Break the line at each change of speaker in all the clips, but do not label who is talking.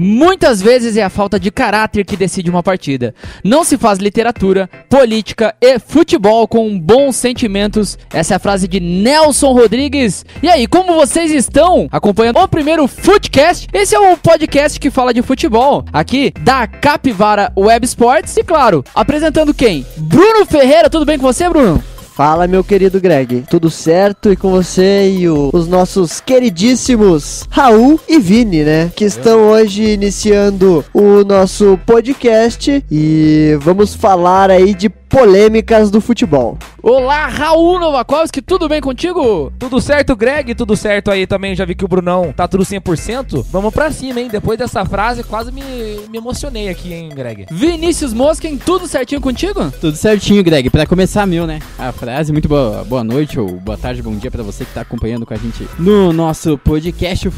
Muitas vezes é a falta de caráter que decide uma partida. Não se faz literatura, política e futebol com bons sentimentos. Essa é a frase de Nelson Rodrigues. E aí, como vocês estão acompanhando o primeiro Footcast? Esse é o podcast que fala de futebol, aqui da Capivara Web Sports. E claro, apresentando quem? Bruno Ferreira. Tudo bem com você, Bruno?
Fala, meu querido Greg. Tudo certo? E com você e o- os nossos queridíssimos Raul e Vini, né? Que estão hoje iniciando o nosso podcast e vamos falar aí de polêmicas do futebol.
Olá, Raul Novakovski. Tudo bem contigo?
Tudo certo, Greg? Tudo certo aí também. Já vi que o Brunão tá tudo 100%. Vamos pra cima, hein? Depois dessa frase, quase me, me emocionei aqui, hein, Greg?
Vinícius Mosquen, tudo certinho contigo?
Tudo certinho, Greg. Pra começar, meu, né? A frase, muito boa, boa noite ou boa tarde, bom dia pra você que tá acompanhando com a gente no nosso podcast,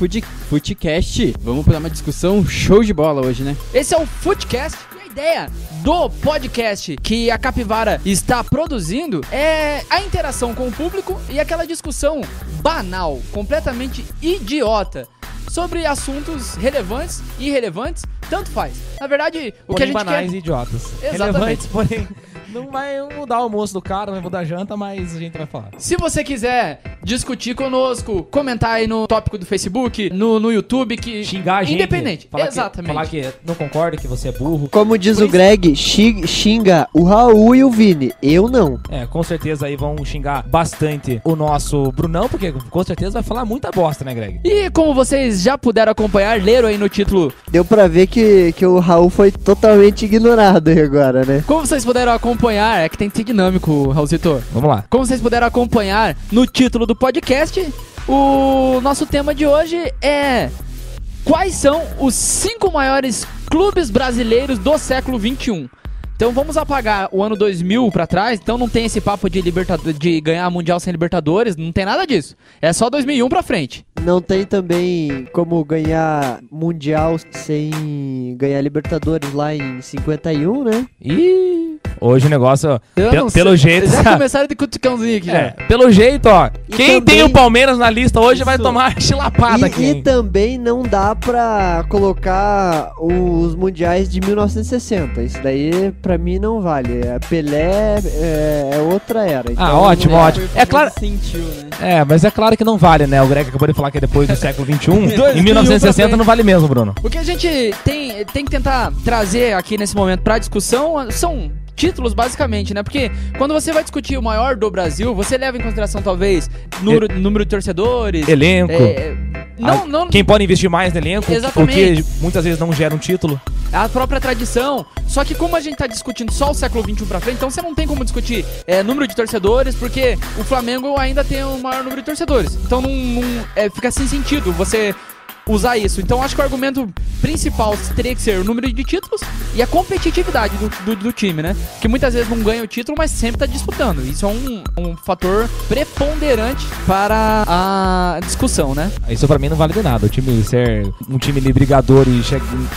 o. Vamos pra uma discussão show de bola hoje, né?
Esse é o Footcast e a ideia do podcast que a Capivara está produzindo é a interação com o público e aquela discussão banal, completamente idiota sobre assuntos relevantes e irrelevantes, tanto faz. Na verdade, o que a
Porém
gente
banais
quer...
e idiotas.
Exatamente.
Relevantes, porém não vai mudar o almoço do cara, não vai mudar a janta, mas a gente vai falar.
Se você quiser discutir conosco, comentar aí no tópico do Facebook, no, no YouTube, que
Xingar a gente.
Independente,
falar
exatamente.
Que, falar que não concorda, que você é burro.
Como diz
Por
o
isso-
Greg, xi- xinga o Raul e o Vini. Eu não.
É, com certeza aí vão xingar bastante o nosso Brunão, porque com certeza vai falar muita bosta, né, Greg?
E como vocês já puderam acompanhar, leram aí no título
Deu pra ver que, que o Raul foi totalmente ignorado aí agora, né?
Como vocês puderam acompanhar, é que tem que ser dinâmico, Raulzito.
Vamos lá.
Como vocês puderam acompanhar no título do podcast, o nosso tema de hoje é quais são os cinco maiores clubes brasileiros do século XXI. Então vamos apagar o ano 2000 pra trás, então não tem esse papo de, libertado- de ganhar mundial sem Libertadores, não tem nada disso. É só 2001 pra frente.
Não tem também como ganhar Mundial sem ganhar Libertadores lá em 51, né?
Ih, hoje o negócio,
sei.
pelo jeito,
Já
sabe?
começaram de cutucãozinho aqui já.
É, pelo jeito, ó.
E
quem
também-
tem o Palmeiras na lista hoje vai
Isso.
tomar chilapada aqui.
E, e também não dá pra colocar os mundiais de 1960. Isso daí pra mim não vale. A Pelé é, é outra era.
Ah,
Então,
ótimo,
é,
ótimo. É claro.
Sentiu, né?
É, mas é claro que não vale, né? O Greg acabou de falar que é depois do século XXI.
2001
em 1960
pra
não vale mesmo, Bruno.
O que a gente tem, tem que tentar trazer aqui nesse momento pra discussão são títulos, basicamente, né? Porque quando você vai discutir o maior do Brasil, você leva em consideração, talvez, número, número de torcedores.
Elenco.
é, não,
Ah,
não,
Quem pode investir mais no elenco,
Exatamente.
o que muitas vezes não gera um título.
a própria tradição. Só que como a gente tá discutindo só o século XXI pra frente, então você não tem como discutir é, número de torcedores, porque o Flamengo ainda tem o maior número de torcedores. Então não, não- é, fica sem sentido você usar isso. Então acho que o argumento principal teria que ser o número de títulos e a competitividade do, do, do time, né? Que muitas vezes não ganha o título, mas sempre tá disputando. Isso é um, um fator preponderante para a discussão, né?
Isso pra mim não vale de nada. O time ser um time de brigador e,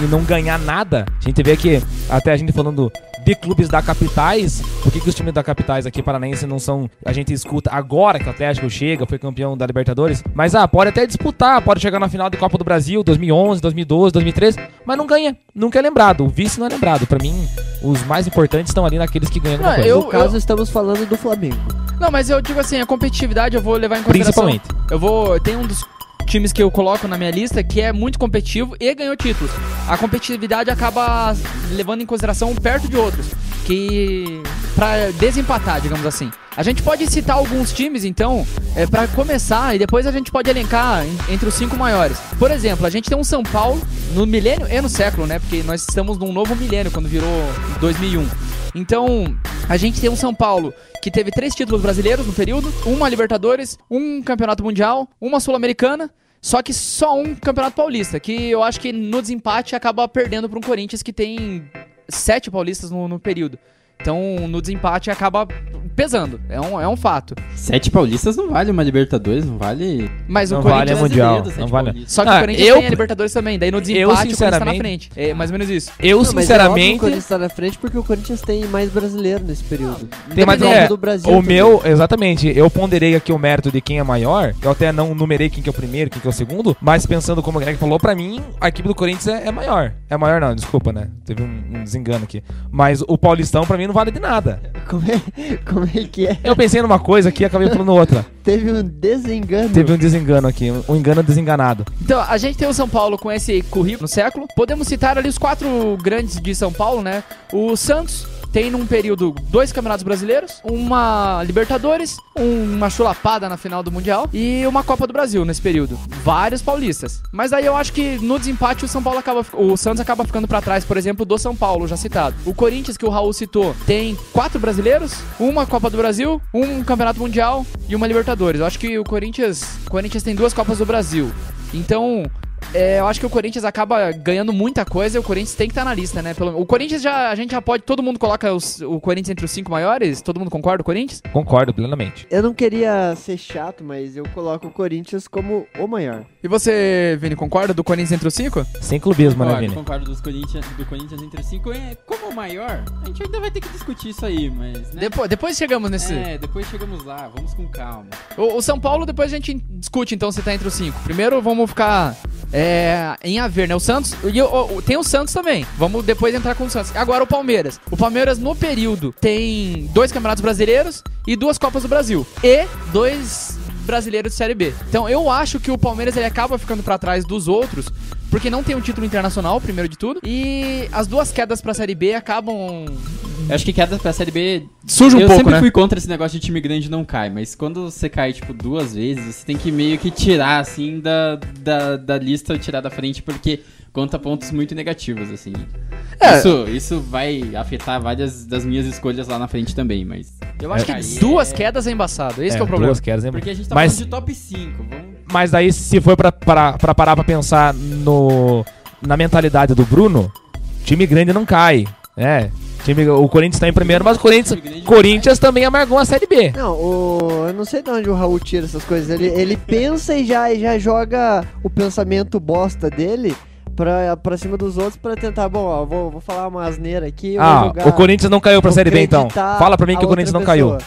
e não ganhar nada. A gente vê que, até a gente falando de clubes da capitais, por que, que os times da capitais aqui paranaense não são. A gente escuta agora que o Atlético chega, foi campeão da Libertadores. Mas ah, pode até disputar, pode chegar na final de Copa do Brasil 2011, 2012, 2013, mas não ganha. Nunca é lembrado. O vice não é lembrado. Pra mim, os mais importantes estão ali naqueles que ganham
Não, eu-
No caso, estamos falando do Flamengo.
Não, mas eu digo assim, a competitividade eu vou levar em consideração.
Principalmente.
Eu vou. Tem um dos times que eu coloco na minha lista que é muito competitivo e ganhou títulos. A competitividade acaba levando em consideração perto de outros. Que. pra desempatar, digamos assim. A gente pode citar alguns times, então, é, para começar, e depois a gente pode elencar en- entre os cinco maiores. Por exemplo, a gente tem um São Paulo no milênio e no século, né? Porque nós estamos num novo milênio quando virou 2001. Então, a gente tem um São Paulo que teve três títulos brasileiros no período, uma Libertadores, um Campeonato Mundial, uma Sul-Americana, só que só um Campeonato Paulista, que eu acho que no desempate acaba perdendo para um Corinthians que tem sete paulistas no, no período. Então, no desempate acaba pesando. É um, é um fato.
Sete paulistas não vale uma Libertadores, não vale.
Mas
Não
o
vale
Corinthians.
a Mundial,
brasileiro,
não vale.
paulistas.
Só que
Ah,
o Corinthians
eu-
tem a Libertadores também. Daí no desempate o Corinthians tá na
sinceramente-
frente. É mais ou menos isso.
Eu,
Não, mas é
sinceramente.
o Corinthians tá na frente porque o Corinthians tem mais brasileiro nesse período.
Tem mais é,
do Brasil
o
também.
meu, exatamente, eu ponderei aqui o mérito de quem é maior, eu até não numerei quem que é o primeiro, quem que é o segundo, mas pensando como o Greg falou, pra mim, a equipe do Corinthians é, é maior. É maior não, desculpa, né? Teve um, um desengano aqui. Mas o Paulistão pra mim não vale de nada.
Como é, como é que é?
Eu pensei numa coisa aqui e acabei falando outra.
Teve um desengano.
Teve um desengano aqui, um engano desenganado.
Então, a gente tem o São Paulo com esse currículo no século. Podemos citar ali os quatro grandes de São Paulo, né? O Santos tem num período dois campeonatos brasileiros, uma Libertadores, uma chulapada na final do Mundial e uma Copa do Brasil nesse período. Vários paulistas. Mas aí eu acho que no desempate o São Paulo acaba, o Santos acaba ficando pra trás, por exemplo, do São Paulo, já citado. O Corinthians que o Raul citou tem quatro brasileiros, uma Copa do Brasil, um Campeonato Mundial e uma Libertadores. Eu acho que o Corinthians, o Corinthians tem duas Copas do Brasil. Então, é, eu acho que o Corinthians acaba ganhando muita coisa e o Corinthians tem que estar na lista, né? Pelo, o Corinthians já, a gente já pode, todo mundo coloca os- o Corinthians entre os cinco maiores? Todo mundo concorda com o Corinthians?
Concordo plenamente.
Eu não queria ser chato, mas eu coloco o Corinthians como o maior.
E você, Vini, concorda do Corinthians entre os cinco?
Sem clubismo, né,
Concordo,
Vini?
concordo dos Corinthians, do Corinthians entre os cinco. É, como o maior, a gente ainda vai ter que discutir isso aí, mas. Né?
Depois, depois chegamos nesse.
É, depois chegamos lá, vamos com calma.
O, o São Paulo, depois a gente discute então se tá entre os cinco. Primeiro vamos ficar é, em haver, né? O Santos. E o- o- tem o Santos também. Vamos depois entrar com o Santos. Agora o Palmeiras. O Palmeiras, no período, tem dois campeonatos brasileiros e duas Copas do Brasil. E dois brasileiros de Série B. Então eu acho que o Palmeiras ele acaba ficando pra trás dos outros. Porque não tem um título internacional, primeiro de tudo. E as duas quedas pra Série B acabam.
Eu acho que queda pra Série B.
Suja um
eu
pouco,
sempre
né?
fui contra esse negócio de time grande não cai, mas quando você cai, tipo, duas vezes, você tem que meio que tirar, assim, da, da, da lista, tirar da frente, porque conta pontos muito negativos, assim.
É.
Isso, isso vai afetar várias das minhas escolhas lá na frente também, mas.
Eu acho que
Aí
duas
é-
quedas é embaçado. Esse que é o problema.
Duas quedas, hein?
Porque a gente tá
Mas-
falando de top 5, vamos.
Mas daí, se for pra, pra, pra parar pra pensar no, na mentalidade do Bruno, time grande não cai. É. Time, o Corinthians tá em primeiro, mas o Corinthians, Corinthians também amargou a Série B.
Não, o... eu não sei de onde o Raul tira essas coisas. Ele, ele pensa e já, e já joga o pensamento bosta dele pra, pra cima dos outros pra tentar. Bom, ó, vou, vou falar uma asneira aqui.
Ah,
jogar-
o Corinthians não caiu pra Série B então. Fala pra mim que o Corinthians não caiu.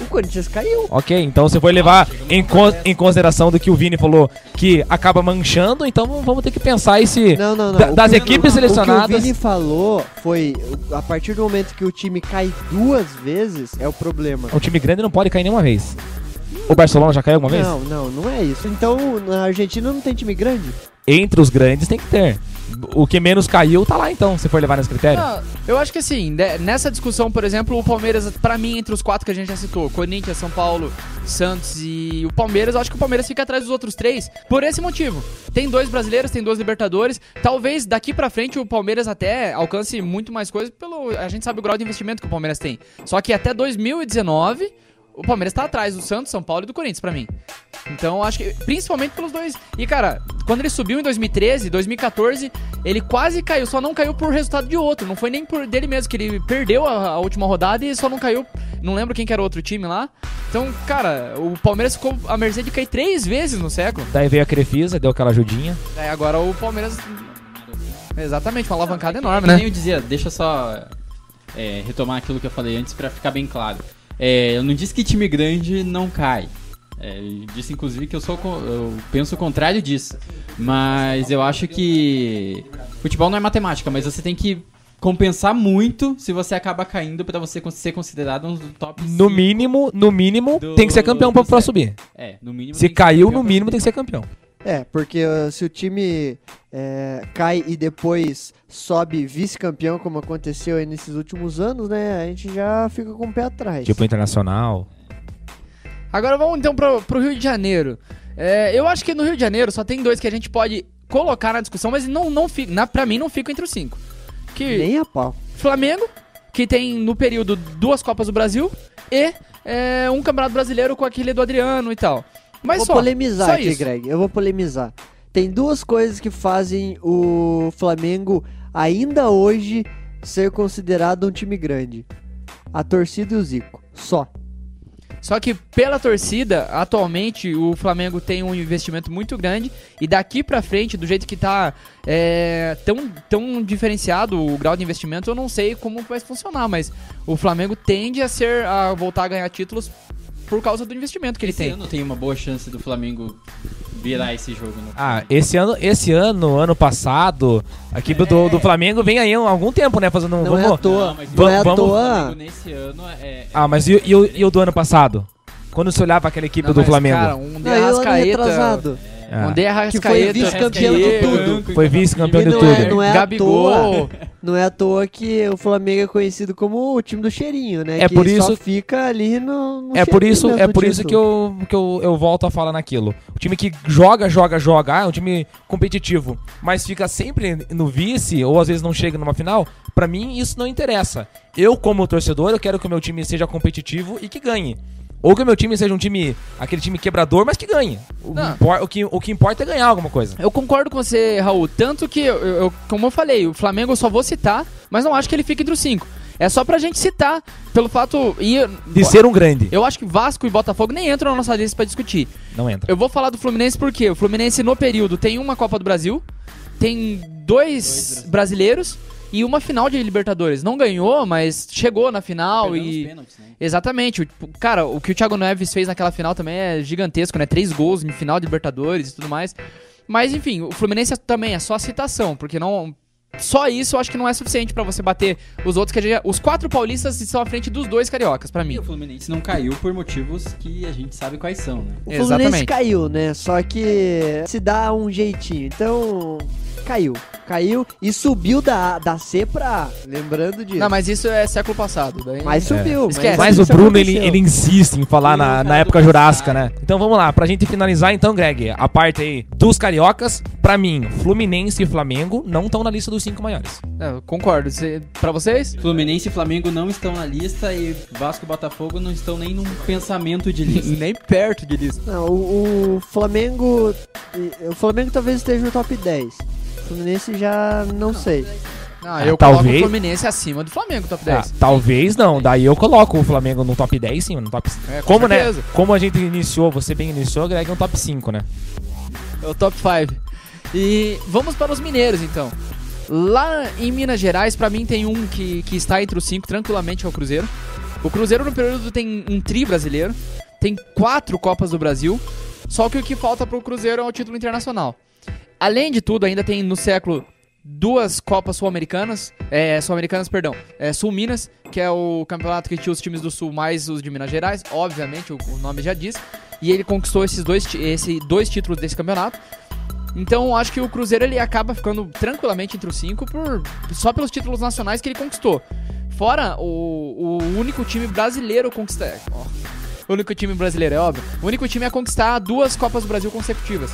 O Corinthians caiu.
Ok, então você foi levar em, con- em consideração do que o Vini falou, que acaba manchando, então vamos ter que pensar aí se
Não, não, não.
da- das equipes
O que o
selecionadas.
Vini falou foi: a partir do momento que o time cai duas vezes, é o problema.
o time grande não pode cair nenhuma vez. O Barcelona já caiu alguma vez?
Não, não, não é isso. Então, na Argentina não tem time grande?
Entre os grandes tem que ter. O que menos caiu tá lá então, se for levar nesse critério.
Eu acho que assim, né, nessa discussão, por exemplo, o Palmeiras, pra mim, entre os quatro que a gente já citou, Corinthians, São Paulo, Santos e o Palmeiras, eu acho que o Palmeiras fica atrás dos outros três por esse motivo. Tem dois brasileiros, tem dois Libertadores. Talvez daqui pra frente o Palmeiras até alcance muito mais coisas pelo. A gente sabe o grau de investimento que o Palmeiras tem. Só que até 2019. O Palmeiras tá atrás do Santos, São Paulo e do Corinthians, pra mim. Então, eu acho que, principalmente pelos dois. E, cara, quando ele subiu em 2013, 2014, ele quase caiu, só não caiu por resultado de outro. Não foi nem por dele mesmo, que ele perdeu a, a última rodada e só não caiu. Não lembro quem que era o outro time lá. Então, cara, o Palmeiras ficou à mercê de cair três vezes no século.
Daí veio a Crefisa, deu aquela ajudinha.
Aí agora o Palmeiras. Exatamente, uma alavancada
Que
enorme,
nem
né?
eu dizia, deixa eu só é, retomar aquilo que eu falei antes pra ficar bem claro. É, eu não disse que time grande não cai. É, eu disse inclusive que eu sou eu penso o contrário disso. Mas eu acho que futebol não é matemática, mas você tem que compensar muito se você acaba caindo pra você ser considerado um dos top
No mínimo, no mínimo,
Do-
tem que ser campeão
sério.
subir.
É, no mínimo.
Se caiu, no mínimo tem que ser campeão.
É, porque uh, se o time é, cai e depois sobe vice-campeão, como aconteceu aí nesses últimos anos, né? A gente já fica com o pé atrás.
Tipo internacional.
Agora vamos então pro, pro Rio de Janeiro. É, eu acho que no Rio de Janeiro só tem dois que a gente pode colocar na discussão, mas não, não fica, na, pra mim não ficam entre os cinco. Que
Nem a pau.
Flamengo, que tem no período duas Copas do Brasil e é, um Campeonato Brasileiro com aquele do Adriano e tal. Mas
vou
só,
polemizar
só
aqui,
isso.
Greg. Eu vou polemizar. Tem duas coisas que fazem o Flamengo ainda hoje ser considerado um time grande. A torcida e o Zico. Só.
Só que pela torcida, atualmente o Flamengo tem um investimento muito grande e daqui pra frente, do jeito que tá é, tão, tão diferenciado o grau de investimento, eu não sei como vai funcionar, mas o Flamengo tende a ser a voltar a ganhar títulos por causa do investimento que ele
Esse
tem.
ano tem uma boa chance do Flamengo virar esse jogo. No
Ah, esse ano, esse ano, ano passado, a equipe do, do Flamengo vem aí há algum tempo, né? Fazendo um.
Não é
vamos,
à toa.
Não, mas
Não é à toa.
Flamengo nesse ano é...
Ah, mas e, e o- e o do ano passado? Quando você olhava aquela equipe
Não,
do
mas,
Flamengo?
Cara, um de
Não, e
Arrascaeta,
Ah,
um de
Que foi
Arrascaeta,
vice-campeão de tudo.
Foi vice-campeão de
não
tudo.
é- não é à
Gabigol.
Não é à toa que o Flamengo é conhecido como o time do cheirinho, né?
É
que
por
só
isso-
fica ali no, no
É por isso, é por isso que, eu, que eu, eu volto a falar naquilo. O time que joga, joga, joga, ah, é um time competitivo, mas fica sempre no vice, ou às vezes não chega numa final, pra mim isso não interessa. Eu, como torcedor, eu quero que o meu time seja competitivo e que ganhe. Ou que o meu time seja um time, aquele time quebrador, mas que ganhe. O, impor- o que, o que importa é ganhar alguma coisa.
Eu concordo com você, Raul. Tanto que, eu, eu- como eu falei, o Flamengo eu só vou citar, mas não acho que ele fique entre os cinco. É só pra gente citar, pelo fato. E,
De ser um grande.
eu acho que Vasco e Botafogo nem entram na nossa lista pra discutir.
Não entra.
Eu vou falar do Fluminense porque o Fluminense no período tem uma Copa do Brasil, tem dois brasileiros e uma final de Libertadores. Não ganhou, mas chegou na final
Perdeu nos
e.
pênaltis, né?
Exatamente. O- Cara, o que o Thiago Neves fez naquela final também é gigantesco, né? Três gols em final de Libertadores e tudo mais. Mas enfim, o Fluminense também é só citação, porque não. Só isso eu acho que não é suficiente pra você bater os outros que Os quatro paulistas estão à frente dos dois cariocas, pra
E
mim.
o Fluminense não caiu por motivos que a gente sabe quais são, né?
O Fluminense
Exatamente.
caiu, né? Só que se dá um jeitinho. Então, caiu. Caiu e subiu da, da C pra. Lembrando disso.
Não, mas isso é século passado. Daí...
Mas subiu.
Esquece.
Mas o Bruno, ele, ele insiste em falar
é
na, na época jurássica, né? Então vamos lá, pra gente finalizar então, Greg, a parte aí dos cariocas, pra mim, Fluminense e Flamengo não estão na lista dos cinco maiores.
É, eu concordo. Cê, pra vocês?
Fluminense e Flamengo não estão na lista e Vasco e Botafogo não estão nem num pensamento de lista.
Nem perto de lista.
Não, o, o Flamengo. O Flamengo talvez esteja no top 10. O Fluminense já não, sei.
Ah,
Ah,
eu
talvez-
coloco o Fluminense acima do Flamengo, top 10.
Ah, talvez não, daí eu coloco o Flamengo no top 10 sim, no top
É, com
Como, né?
certeza.
Como a gente iniciou, você bem iniciou, Greg, é um top 5, né?
É o top 5. E vamos para os mineiros, então. Lá em Minas Gerais, pra mim tem um que, que está entre os cinco tranquilamente, é o Cruzeiro. O Cruzeiro no período tem um tri brasileiro, tem quatro Copas do Brasil, só que o que falta pro Cruzeiro é o título internacional. Além de tudo, ainda tem no século duas Copas Sul-Americanas, é, Sul-Americanas, perdão, é, Sul-Minas, que é o campeonato que tinha os times do Sul mais os de Minas Gerais, obviamente, o, o nome já diz, e ele conquistou esses dois, esse, dois títulos desse campeonato. Então acho que o Cruzeiro ele acaba ficando tranquilamente entre os cinco por, só pelos títulos nacionais que ele conquistou. Fora o, o único time brasileiro conquistar. ó, o único time brasileiro, é óbvio. O único time a conquistar duas Copas do Brasil consecutivas.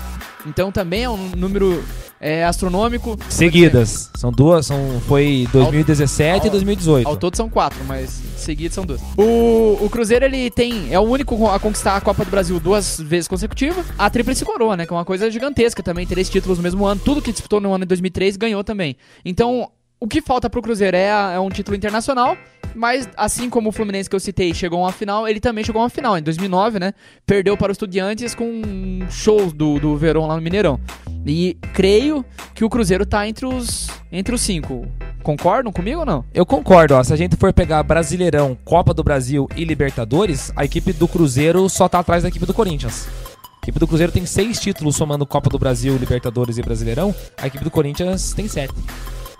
Então também é um número é, astronômico.
Seguidas. São duas, são, foi 2017 e
ao-
2018.
Ao todo são quatro, mas seguidos são duas. O, o Cruzeiro, ele tem. É o único a conquistar a Copa do Brasil duas vezes consecutivas. A Tríplice Coroa, né? Que é uma coisa gigantesca também. Três títulos no mesmo ano. Tudo que disputou no ano de 2003 ganhou também. Então, o que falta pro Cruzeiro é, é um título internacional. Mas, assim como o Fluminense que eu citei chegou a uma final, ele também chegou a uma final. Em 2009, né? Perdeu para o Estudiantes com um show do, do Verón lá no Mineirão. E creio que o Cruzeiro tá entre os, entre os cinco. Concordam comigo ou não?
Eu concordo, ó. Se a gente for pegar Brasileirão, Copa do Brasil e Libertadores, a equipe do Cruzeiro só tá atrás da equipe do Corinthians. A equipe do Cruzeiro tem seis títulos somando Copa do Brasil, Libertadores e Brasileirão. A equipe do Corinthians tem sete.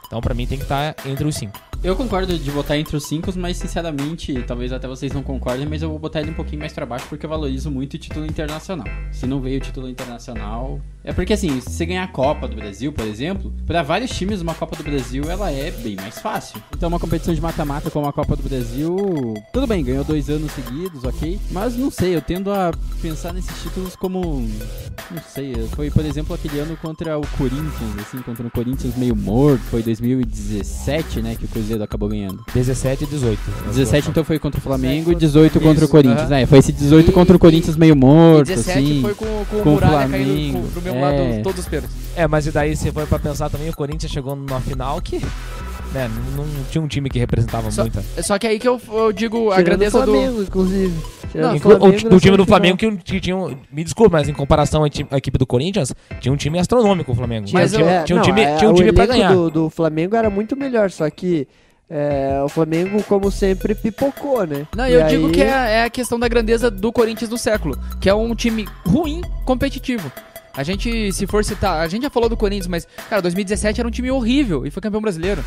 Então, pra mim, tem que estar entre os cinco.
Eu concordo de botar entre os cinco, mas sinceramente, talvez até vocês não concordem, mas eu vou botar ele um pouquinho mais pra baixo porque eu valorizo muito o título internacional. Se não veio o título internacional. É porque assim, se você ganhar a Copa do Brasil, por exemplo, pra vários times uma Copa do Brasil ela é bem mais fácil. Então uma competição de mata-mata como a Copa do Brasil, tudo bem, ganhou dois anos seguidos, ok. Mas não sei, eu tendo a pensar nesses títulos como. Não sei, foi por exemplo aquele ano contra o Corinthians, assim, contra o Corinthians meio morto, foi 2017, né, que o Cruzeiro acabou ganhando.
17 e 18.
17 então foi contra o Flamengo e
17
18 contra o Corinthians, né? Foi esse 18
E-
contra o Corinthians meio morto,
17
assim.
foi com, com,
com
o Muralha
Flamengo,
caindo pro, pro meu. Lado todos os pênaltis.
É, mas e daí você foi pra pensar também, o Corinthians chegou numa final que né? Não, não tinha um time que representava
Só-
muita.
Só que aí que eu, eu digo a
Tirando
grandeza
o
do.
Flamengo, inclusive. Tirando
Não,
o
o,
Flamengo na
do time do. Flamengo que, um- que tinha um, Me desculpa, mas em comparação à, equipe do Corinthians, tinha um time astronômico o Flamengo.
Mas
tinha,
eu-
é,
tinha um
não,
time,
é,
tinha um
o
time pra ganhar.
Do, do Flamengo era muito melhor, só que é, o Flamengo, como sempre, pipocou, né?
Não,
E
eu digo
aí-
que é, é a questão da grandeza do Corinthians do século, que é um time ruim, competitivo. A gente, se for citar, a gente já falou do Corinthians, mas, cara, 2017 era um time horrível e foi campeão brasileiro.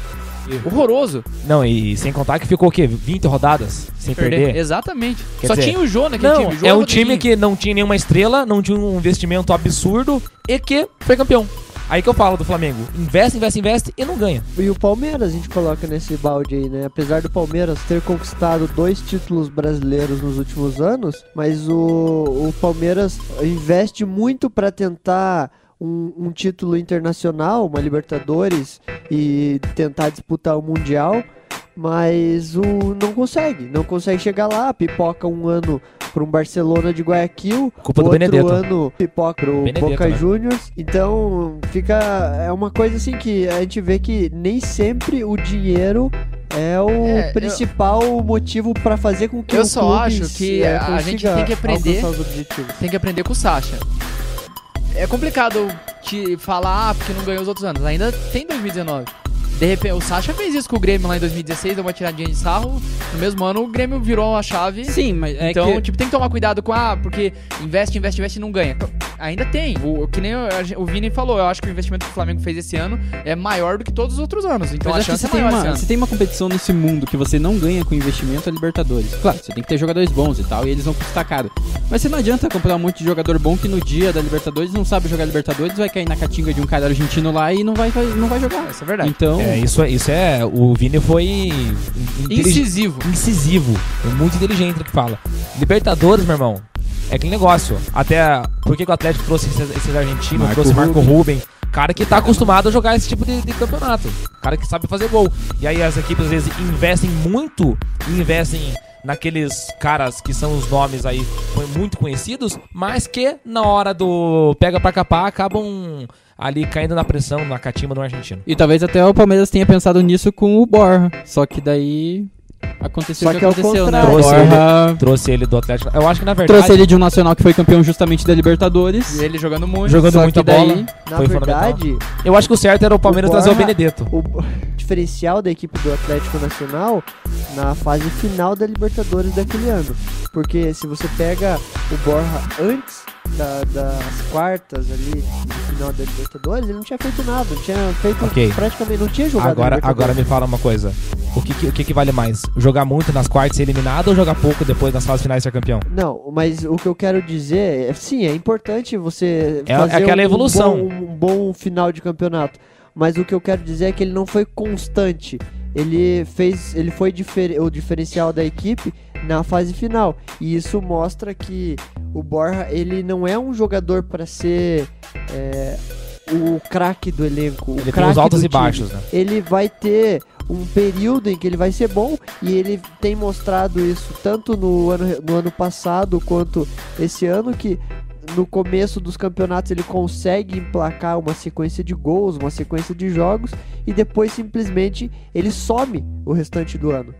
Horroroso.
Não, e sem contar que ficou o quê? 20 rodadas sem perder.
Exatamente.
Quer
Só
dizer,
tinha o Jô naquele
Não,
time. Jô
é um time que não tinha nenhuma estrela, não tinha um investimento absurdo e que foi campeão. Aí que eu falo do Flamengo. Investe, investe, investe e não ganha.
E o Palmeiras a gente coloca nesse balde aí, né? Apesar do Palmeiras ter conquistado dois títulos brasileiros nos últimos anos, mas o, o Palmeiras investe muito para tentar um, um título internacional, uma Libertadores e tentar disputar o Mundial, mas o não consegue, não consegue chegar lá, pipoca um ano para um Barcelona de Guayaquil,
Culpa do
outro
Benedetto.
ano pipoca pro
Benedetto,
Boca
né?
Juniors. Então fica é uma coisa assim que a gente vê que nem sempre o dinheiro é o
É, eu-
principal motivo para fazer com que
Eu
o
só
clube
acho
se-
que
é,
a gente tem que aprender-. Tem que aprender com o Sacha. É complicado te falar, ah, porque não ganhou os outros anos. Ainda tem 2019. De repente, o Sacha fez isso com o Grêmio lá em 2016, deu uma tiradinha de sarro. No mesmo ano, o Grêmio virou a chave.
Sim, mas é
então,
que...
tipo, tem que tomar cuidado com, ah, porque investe, investe, investe e não ganha. Ainda tem. O, que nem gen- o Vini falou, eu acho que o investimento que o Flamengo fez esse ano é maior do que todos os outros anos. Então
Mas
a
acho que
chance
você
é maior
uma, você tem uma competição nesse mundo que você não ganha com investimento é Libertadores. Claro, você tem que ter jogadores bons e tal, e eles vão custar caro. Mas você não adianta comprar um monte de jogador bom que no dia da Libertadores não sabe jogar Libertadores, vai cair na catinga de um cara argentino lá e não vai, não vai jogar.
Isso é verdade.
Então,
É, isso, é- isso é. O Vini foi.
Incisivo.
incisivo. É muito inteligente no que fala. Libertadores, meu irmão, é aquele negócio. Até. Por que, que o Atlético trouxe esses, esses argentinos,
Marco
trouxe Marco
Ruben.
Ruben? Cara que tá acostumado a jogar esse tipo de, de campeonato. Cara que sabe fazer gol. E aí as equipes às vezes investem muito e investem naqueles caras que são os nomes aí muito conhecidos, mas que na hora do pega pra capar acabam ali caindo na pressão, na catimba do argentino.
E talvez até o Palmeiras tenha pensado nisso com o Borja. Só que daí aconteceu
Só
o que,
que ao
aconteceu, né?
Trouxe
Borja
Trouxe ele do Atlético. Eu acho que na verdade.
trouxe ele de um nacional que foi campeão justamente da Libertadores.
E ele jogando muito.
jogando
Só
muita
que daí-
bola.
Na
Foi
verdade,
Eu acho que o certo era o Palmeiras
O
trazer o
Borja-
Benedetto.
o diferencial da equipe do Atlético Nacional na fase final da Libertadores daquele ano. Porque se você pega o Borja antes da- das quartas ali, final da Libertadores, ele não tinha feito nada, não tinha feito
Ok.
praticamente, não tinha jogado
Agora, agora me fala uma coisa. O que, que- o que, que vale mais? Jogar muito nas quartas e ser eliminado ou jogar pouco depois nas fases finais ser campeão?
Não, mas o que eu quero dizer é, sim, é importante você
É- é
fazer
aquela
um,
evolução.
bom, um bom final de campeonato. Mas o que eu quero dizer é que ele não foi constante. Ele fez, ele foi difer- o diferencial da equipe na fase final. E isso mostra que o Borja, ele não é um jogador para ser é, o craque do elenco.
Ele tem os altos e baixos, né?
ele vai ter um período em que ele vai ser bom e ele tem mostrado isso tanto no ano, no ano passado quanto esse ano que no começo dos campeonatos ele consegue emplacar uma sequência de gols, uma sequência de jogos e depois simplesmente ele some o restante do ano.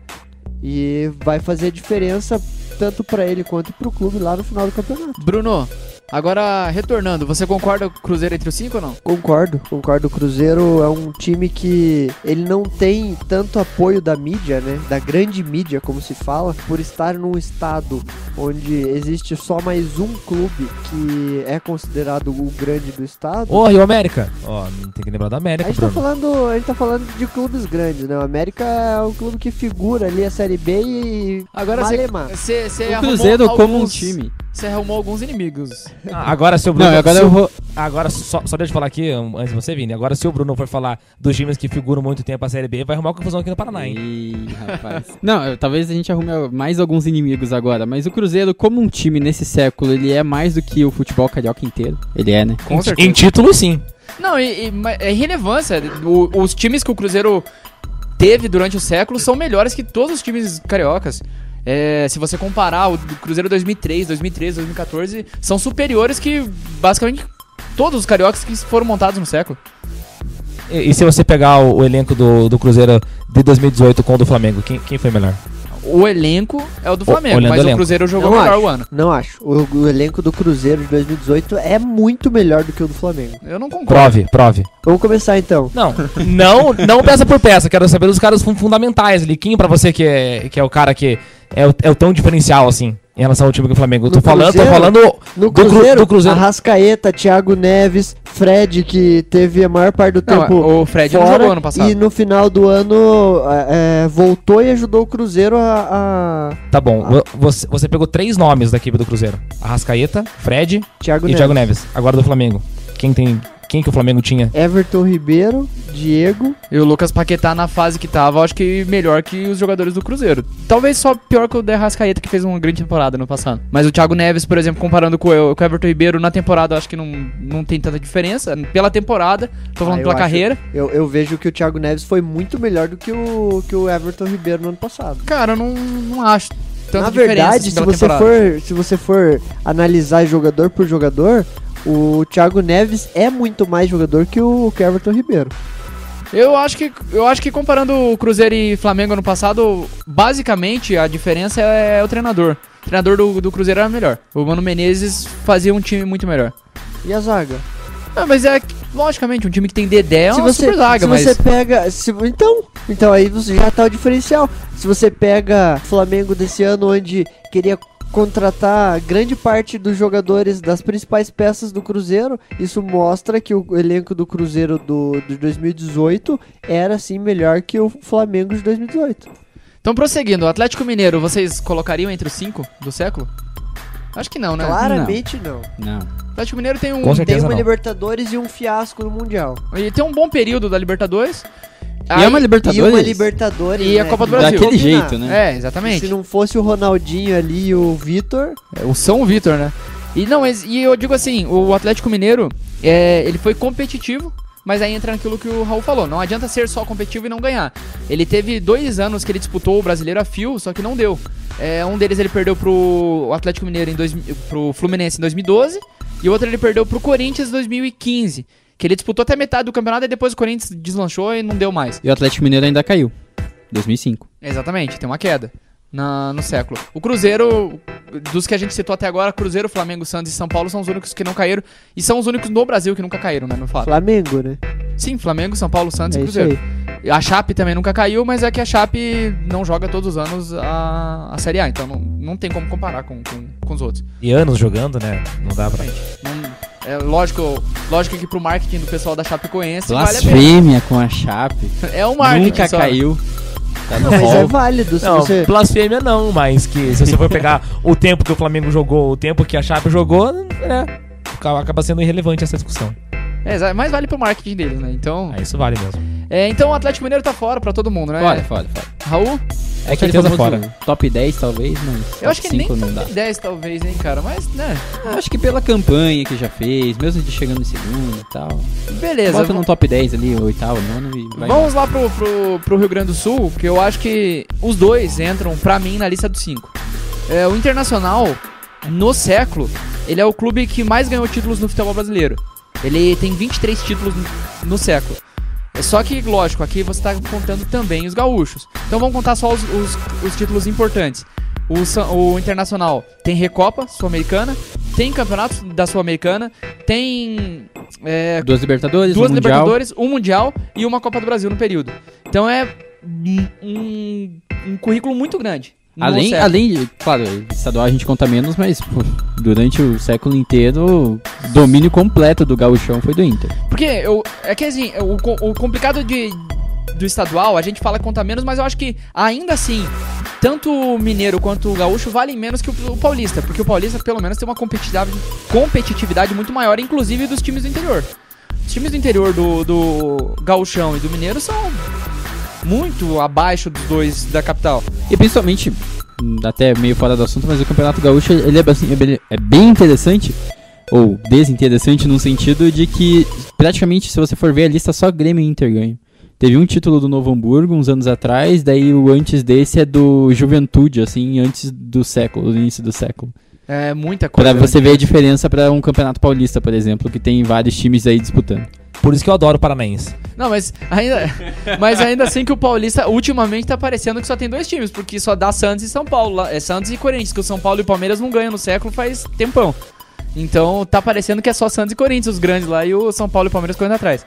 E vai fazer diferença tanto para ele quanto para o clube lá no final do campeonato.
Bruno, agora retornando, você concorda com o Cruzeiro entre os cinco ou não?
Concordo, concordo. O Cruzeiro é um time que ele não tem tanto apoio da mídia, né? Da grande mídia, como se fala, por estar num estado onde existe só mais um clube que é considerado o grande do estado.
Ô, Rio América! Ó, não tem que lembrar da
A
América,
gente, tá falando, a gente tá falando de clubes grandes, né? O América é um clube que figura ali a Série B e
Agora você. Você
O Cruzeiro como um
alguns-
time.
Você arrumou alguns inimigos.
Ah, agora, se o Bruno...
Não, agora eu
o-
vou.
Agora, só, só deixa eu falar aqui, antes de você, Vini. Agora, se o Bruno for falar dos times que figuram muito tempo a Série B, vai arrumar uma confusão aqui no Paraná, hein?
Ih, rapaz. Não, eu- talvez a gente arrume mais alguns inimigos agora, mas o Cruzeiro, como um time nesse século, ele é mais do que o futebol carioca inteiro. Ele é, né?
Com
Em-
certeza.
Em título, sim.
Não, e, e- é irrelevância. O- os times que o Cruzeiro teve durante o século são melhores que todos os times cariocas. É, se você comparar o Cruzeiro 2003, 2013, 2014, são superiores que basicamente todos os cariocas que foram montados no século.
E, e se você pegar o, o elenco do, do Cruzeiro de 2018 com o do Flamengo, quem, quem foi melhor?
O elenco é o do
O-
Flamengo,
olhando
mas
o
o
elenco.
Cruzeiro jogou
Não
melhor
acho.
o ano.
Não acho. O, o elenco do Cruzeiro de 2018 é muito melhor do que o do Flamengo.
Eu não concordo.
Prove, prove.
Vamos começar então.
Não, não, não peça por peça. Quero saber dos caras fun- fundamentais ali. Quem pra você que é, que é o cara que é o, é o tão diferencial assim em relação ao time do Flamengo? Eu tô
No
falando, tô
Cruzeiro?
falando
No
do Cru-
Cruzeiro,
do Cruzeiro.
Arrascaeta, Thiago Neves, Fred, que teve a maior parte do
Não,
tempo
o Fred não
fora,
jogou ano passado.
E no final do ano é, é, voltou e ajudou o Cruzeiro a, a
Tá bom. vo- Você, você pegou três nomes da equipe do Cruzeiro: Arrascaeta, Fred
Thiago
e
Neves.
Thiago Neves. Agora do Flamengo. Quem tem. Quem que o Flamengo tinha?
Everton Ribeiro, Diego.
E o Lucas Paquetá na fase que tava, eu acho que melhor que os jogadores do Cruzeiro. Talvez só pior que o De Rascaeta, que fez uma grande temporada no passado. Mas o Thiago Neves, por exemplo, comparando com o, com o Everton Ribeiro na temporada, eu acho que não, não tem tanta diferença. Pela temporada, tô falando
Ah, eu
pela
acho-
carreira.
Eu, eu vejo que o Thiago Neves foi muito melhor do que o, que o Everton Ribeiro no ano passado.
Cara, eu não, não acho tanta
Na verdade, se você,
temporada.
for, se você for analisar jogador por jogador, o Thiago Neves é muito mais jogador que o, Everton Ribeiro.
Eu acho que eu acho que comparando o Cruzeiro e Flamengo ano passado, basicamente a diferença é, o treinador. O treinador do, do Cruzeiro era melhor. O Mano Menezes fazia um time muito melhor.
E a zaga?
Ah, mas é logicamente, um time que tem Dedé é
se
uma
você,
super zaga,
se
mas
você pega. se- então, então aí você já tá o diferencial. Se você pega Flamengo desse ano, onde queria contratar grande parte dos jogadores das principais peças do Cruzeiro, isso mostra que o elenco do Cruzeiro do, de 2018 era sim melhor que o Flamengo de 2018.
Então, prosseguindo, o Atlético Mineiro, vocês colocariam entre os cinco do século? Acho que não, né?
Claramente não.
Não.
O Atlético Mineiro tem um.
Tem uma
não.
Libertadores e um fiasco no Mundial.
ele tem um bom período da Libertadores.
E é uma
E
Libertadores.
uma Libertadores.
E a
né,
Copa do Brasil.
Daquele
combinar.
jeito, né?
É, exatamente.
Se não fosse o Ronaldinho ali e o Vitor,
É, O São Vitor, né? E não, mas, e eu digo assim, o Atlético Mineiro, é, ele foi competitivo, mas aí entra naquilo que o Raul falou. Não adianta ser só competitivo e não ganhar. Ele teve dois anos que ele disputou o brasileiro a fio, só que não deu. É, um deles ele perdeu pro Atlético Mineiro em dois, pro Fluminense em 2012 e o outro ele perdeu pro Corinthians em 2015. Que ele disputou até metade do campeonato e depois o Corinthians deslanchou e não deu mais.
E o Atlético Mineiro ainda caiu. 2005.
Exatamente, tem uma queda na, no século. O Cruzeiro, dos que a gente citou até agora, Cruzeiro, Flamengo, Santos e São Paulo são os únicos que não caíram. E são os únicos no Brasil que nunca caíram, né? No fato.
Flamengo, né?
Sim, Flamengo, São Paulo, Santos
É
e Cruzeiro. A Chape também nunca caiu, mas é que a Chape não joga todos os anos a, a Série A, então não, não tem como comparar com, com, com os outros.
E anos jogando, né? Não dá pra.
Não- é lógico, lógico que pro marketing do pessoal da Chapecoense vale a pena.
Blasfêmia com a Chape.
É um marketing.
Nunca
só.
caiu. Tá
Não, mas é válido. Se
Não,
você...
blasfêmia não, mas que se você for pegar o tempo que o Flamengo jogou, o tempo que a Chape jogou, é, acaba acaba sendo irrelevante essa discussão.
É, mas vale pro marketing deles, né? Então,
Aí isso vale mesmo.
é, então o Atlético Mineiro tá fora pra todo mundo, né?
Fora, fora, fora.
Raul?
É
Aquele
certeza
famoso
fora.
Top 10 talvez, mas
Eu acho que nem
5 não dá.
top 10 talvez, hein, cara. Mas, né,
Acho que pela campanha que já fez, mesmo de chegando em segundo e tal.
beleza.
Bota
vamos-
no top 10 ali, oitavo, nono e vai.
Vamos lá pro, pro, pro Rio Grande do Sul, que eu acho que os dois entram, pra mim, na lista dos cinco. É, o Internacional, no século, ele é o clube que mais ganhou títulos no futebol brasileiro. Ele tem 23 títulos no, século. Só que, lógico, aqui você tá contando também os gaúchos. Então vamos contar só os, os, os títulos importantes. O, o Internacional tem Recopa Sul-Americana, tem Campeonato da Sul-Americana, tem é,
Duas Libertadores,
duas
um Mundial.
Libertadores, um Mundial e uma Copa do Brasil no período. Então é um- um currículo muito grande.
Além,
século.
além, de- claro, estadual a gente conta menos, mas pô, durante o século inteiro, o domínio completo do gauchão foi do Inter.
Porque eu, é que assim, o, o complicado de, do estadual, a gente fala que conta menos, mas eu acho que ainda assim, tanto o mineiro quanto o gaúcho valem menos que o, o paulista. Porque o paulista, pelo menos, tem uma competitividade, competitividade muito maior, inclusive dos times do interior. Os times do interior do, do gauchão e do mineiro são muito abaixo dos dois da capital.
E principalmente, hum, até meio fora do assunto, mas o Campeonato Gaúcho ele é, assim, é bem- é bem interessante, ou desinteressante no sentido de que praticamente, se você for ver a lista, só Grêmio e Inter ganham. Teve um título do Novo Hamburgo uns anos atrás, daí o antes desse é do Juventude, assim, antes do século, do início do século.
É muita coisa.
Pra você ver a diferença pra um Campeonato Paulista, por exemplo, que tem vários times aí disputando.
Por isso que eu adoro o Paranaense.
Não, mas ainda, mas ainda assim que o Paulista ultimamente tá parecendo que só tem dois times, porque só dá Santos e São Paulo. É Santos e Corinthians, que o São Paulo e o Palmeiras não ganham no século faz tempão. Então tá parecendo que é só Santos e Corinthians os grandes lá e o São Paulo e o Palmeiras correndo atrás.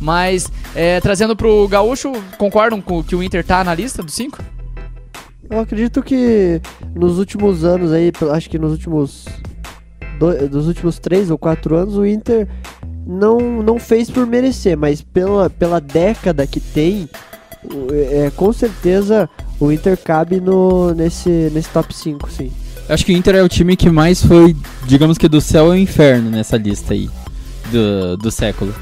Mas, é, trazendo pro Gaúcho, concordam com que o Inter tá na lista dos cinco?
Eu acredito que nos últimos anos aí, acho que nos últimos do- dos últimos três ou quatro anos, o Inter não, não fez por merecer, mas pela, pela década que tem, o- é, com certeza o Inter cabe no, nesse, nesse top 5, sim.
Acho que o Inter é o time que mais foi, digamos que do céu ao inferno nessa lista aí do, do século.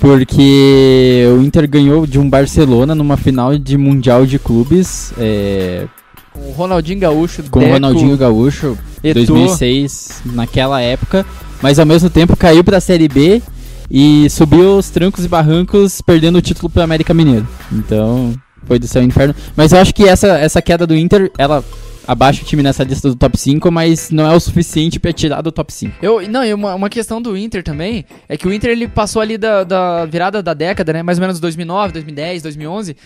Porque o Inter ganhou de um Barcelona numa final de Mundial de Clubes é,
Com o Ronaldinho Gaúcho,
com o Ronaldinho Gaúcho,
Eto'o.
2006, naquela época. Mas ao mesmo tempo caiu pra Série B e subiu os trancos e barrancos perdendo o título pro América Mineiro. Então foi do céu ao inferno. Mas eu acho que essa, essa queda do Inter, ela abaixa o time nessa lista do top 5, mas não é o suficiente pra tirar do top 5.
Eu, não, e uma, uma questão do Inter também é que o Inter ele passou ali da, da virada da década, né? Mais ou menos 2009, 2010, 2011.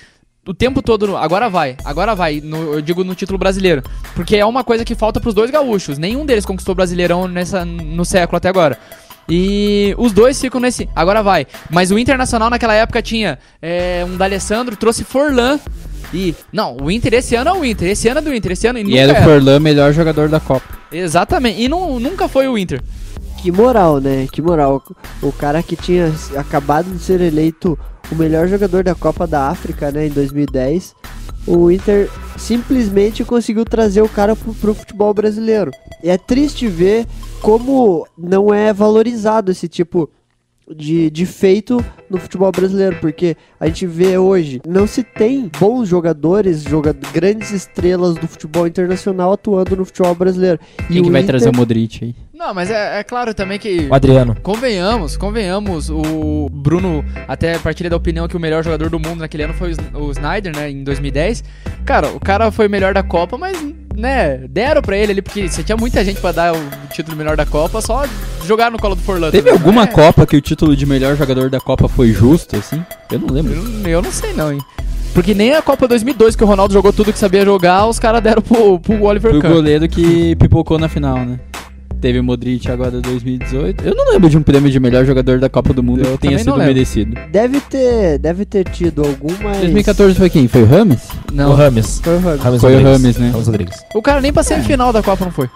O tempo todo, agora vai, agora vai, no- eu digo no título brasileiro. Porque é uma coisa que falta pros dois gaúchos. Nenhum deles conquistou brasileirão nessa, no século até agora. E os dois ficam nesse. Agora vai. Mas o Internacional naquela época tinha é, um D'Alessandro, trouxe Forlan. E. Não, o Inter esse ano é o Inter. Esse ano é do Inter. Esse ano
E
nunca
era o. Forlan melhor jogador da Copa.
Exatamente. E não, nunca foi o Inter.
Que moral, né? Que moral. O cara que tinha acabado de ser eleito o melhor jogador da Copa da África, né, em 2010, o Inter simplesmente conseguiu trazer o cara pro, pro futebol brasileiro. E é triste ver como não é valorizado esse tipo de, de feito no futebol brasileiro, porque a gente vê hoje, não se tem bons jogadores, joga grandes estrelas do futebol internacional atuando no futebol brasileiro.
Quem
E
que
o
vai
Inter-
trazer o Modric aí?
Não, mas é, é claro também que.
O Adriano.
Convenhamos, convenhamos. O Bruno até partilha da opinião que o melhor jogador do mundo naquele ano foi o Sn- o Snyder, né? Em 2010. Cara, o cara foi o melhor da Copa, mas, né, deram pra ele ali, porque você tinha muita gente pra dar o título melhor da Copa, só jogar no colo do Forlan.
Teve
também,
alguma
né?
Copa que o título de melhor jogador da Copa foi justo, assim? Eu não lembro.
Eu, não- eu não sei não, hein. Porque nem a Copa 2002, que o Ronaldo jogou tudo que sabia jogar, os caras deram pro, pro Oliver Kahn.
goleiro que pipocou na final, né? Teve o Modric agora 2018. Eu não lembro de um prêmio de melhor jogador da Copa do Mundo
Eu
que tenha sido merecido.
Deve ter, deve ter tido algumas.
2014 foi quem? Foi o Rames?
O
Não,
Rames.
Foi o Rames.
Rames
Foi o
Rodrigues.
Rames, né?
Rames Rodrigues.
o cara nem pra semifinal da Copa não foi.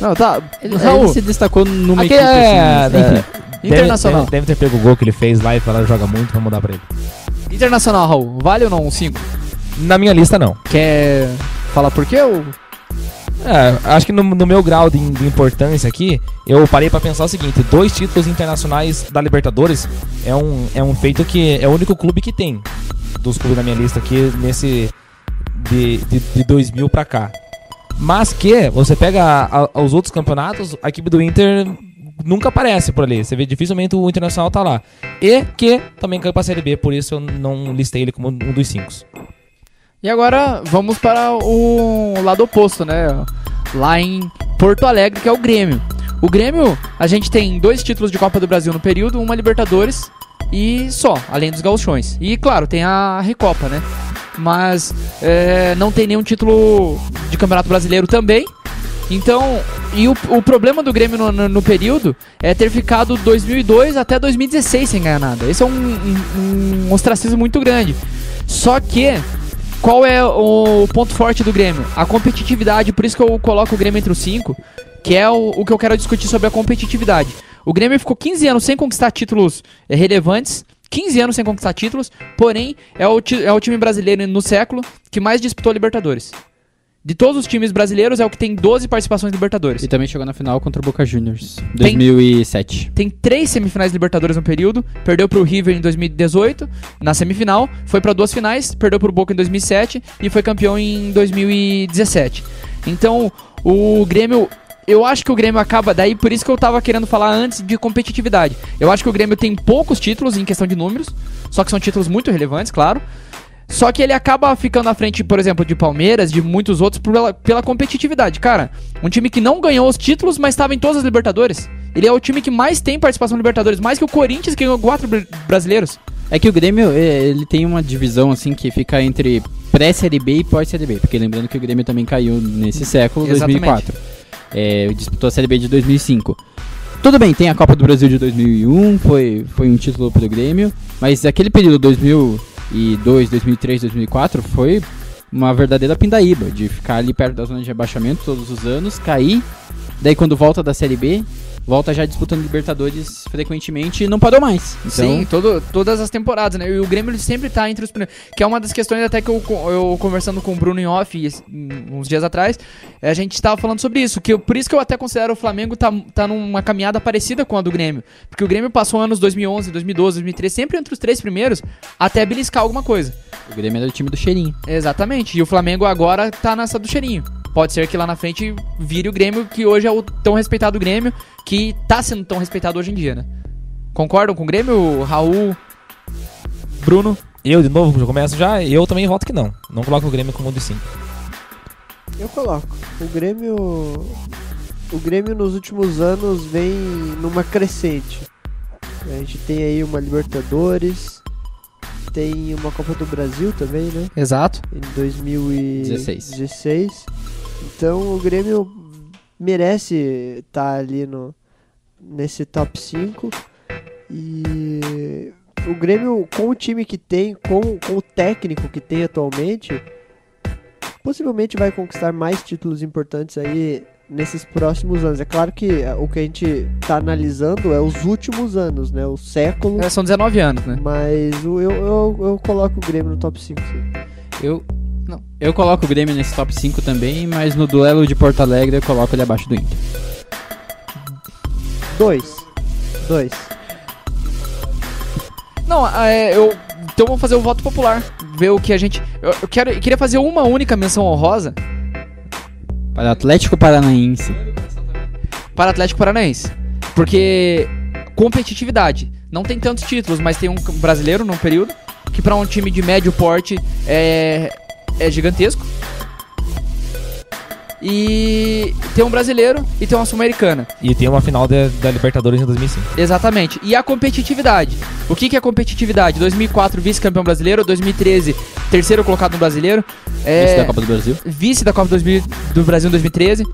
Não, tá.
Ele,
Raul,
ele se destacou numa
Aqui
equipe
é,
assim.
né,
enfim.
Deve-
Internacional.
Deve, deve ter pego o gol que ele fez lá e falar joga muito, vamos mudar pra ele.
Internacional, Raul, vale ou não um 5?
Na minha lista, não.
Quer falar por quê? Ou...
É, acho que no, no meu grau de, de importância aqui, eu parei pra pensar o seguinte: dois títulos internacionais da Libertadores é um, é um feito que é o único clube que tem dos clubes da minha lista aqui nesse de, de, de 2000 pra cá. Mas que você pega a- a- os outros campeonatos, a equipe do Inter nunca aparece por ali. Você vê dificilmente o Internacional tá lá. E que também caiu pra Série B, por isso eu não listei ele como um dos cinco.
E agora vamos para o lado oposto, né? Lá em Porto Alegre, que é o Grêmio. O Grêmio, a gente tem dois títulos de Copa do Brasil no período, uma Libertadores e só, além dos gauchões. E claro, tem a Recopa, né? Mas é, não tem nenhum título de Campeonato Brasileiro também. Então, e o, o problema do Grêmio no, no- no período é ter ficado 2002 até 2016 sem ganhar nada. Esse é um, um, um ostracismo muito grande. Só que qual é o ponto forte do Grêmio? A competitividade, por isso que eu coloco o Grêmio entre os cinco, que é o, o que eu quero discutir sobre a competitividade. O Grêmio ficou 15 anos sem conquistar títulos eh, relevantes, 15 anos sem conquistar títulos, porém é o, é o time brasileiro no século que mais disputou Libertadores. De todos os times brasileiros, é o que tem 12 participações em Libertadores.
E também chegou na final contra o Boca Juniors.
Tem-
2007.
Tem três semifinais de Libertadores no período. Perdeu pro River em 2018, na semifinal. Foi pra duas finais, perdeu pro Boca em 2007 e foi campeão em 2017. Então, o Grêmio. Eu acho que o Grêmio acaba. Daí por isso que eu tava querendo falar antes de competitividade. Eu acho que o Grêmio tem poucos títulos em questão de números. Só que são títulos muito relevantes, claro. Só que ele acaba ficando à frente, por exemplo, de Palmeiras, de muitos outros, pela, pela competitividade. Cara, um time que não ganhou os títulos, mas estava em todas as Libertadores. Ele é o time que mais tem participação em Libertadores, mais que o Corinthians, que ganhou quatro br- brasileiros.
É que o Grêmio, é, ele tem uma divisão assim que fica entre pré-série B e pós-série B, porque lembrando que o Grêmio também caiu nesse século,
Exatamente.
2004. É, disputou a série B de 2005. Tudo bem, tem a Copa do Brasil de 2001, foi, foi um título pro Grêmio, mas aquele período 2002, 2003, 2004 foi uma verdadeira pindaíba, de ficar ali perto da zona de rebaixamento todos os anos, cair, daí quando volta da série B, volta já disputando Libertadores frequentemente e não parou mais. Então,
Sim, todo, todas as temporadas, né? E o Grêmio sempre tá entre os primeiros. Que é uma das questões até que eu, eu conversando com o Bruno em off uns dias atrás, a gente estava falando sobre isso. Que eu- por isso que eu até considero o Flamengo tá, tá numa caminhada parecida com a do Grêmio. Porque o Grêmio passou anos 2011, 2012, 2013, sempre entre os três primeiros, até beliscar alguma coisa.
o Grêmio era o time do cheirinho.
Exatamente. E o Flamengo agora tá nessa do cheirinho. Pode ser que lá na frente vire o Grêmio, que hoje é o tão respeitado Grêmio, que tá sendo tão respeitado hoje em dia, né? Concordam com o Grêmio, Raul, Bruno?
Eu, de novo, já começo já, eu também voto que não. Não coloco o Grêmio como um de 5.
Eu coloco. O Grêmio. O Grêmio nos últimos anos vem numa crescente. A gente tem aí uma Libertadores, tem uma Copa do Brasil também, né?
Exato.
Em 2016.
16.
Então o Grêmio merece estar ali no, nesse top 5. E o Grêmio, com o time que tem, com, com o técnico que tem atualmente, possivelmente vai conquistar mais títulos importantes aí nesses próximos anos. É claro que eh, o que a gente tá analisando é os últimos anos, né? O século.
É, são 19 anos, né?
Mas eu, eu, eu coloco o Grêmio no top 5, sim.
Eu não, eu coloco o Grêmio nesse top 5 também, mas no duelo de Porto Alegre eu coloco ele abaixo do Inter.
Dois. Dois.
Não, é, eu. Então vamos fazer o voto popular. Ver o que a gente. Eu, eu quero, eu queria fazer uma única menção honrosa
Para o Atlético Paranaense.
para Atlético Paranaense. Porque competitividade. Não tem tantos títulos, mas tem um brasileiro num período. Que para um time de médio porte é, é gigantesco. E tem um brasileiro e tem uma sul-americana.
E tem uma final da, da Libertadores em 2005.
Exatamente. E a competitividade. O que, que é competitividade? 2004, vice-campeão brasileiro. 2013, terceiro colocado no brasileiro. É,
Esse da Copa do Brasil.
vice da Copa 2000 do Brasil em 2013.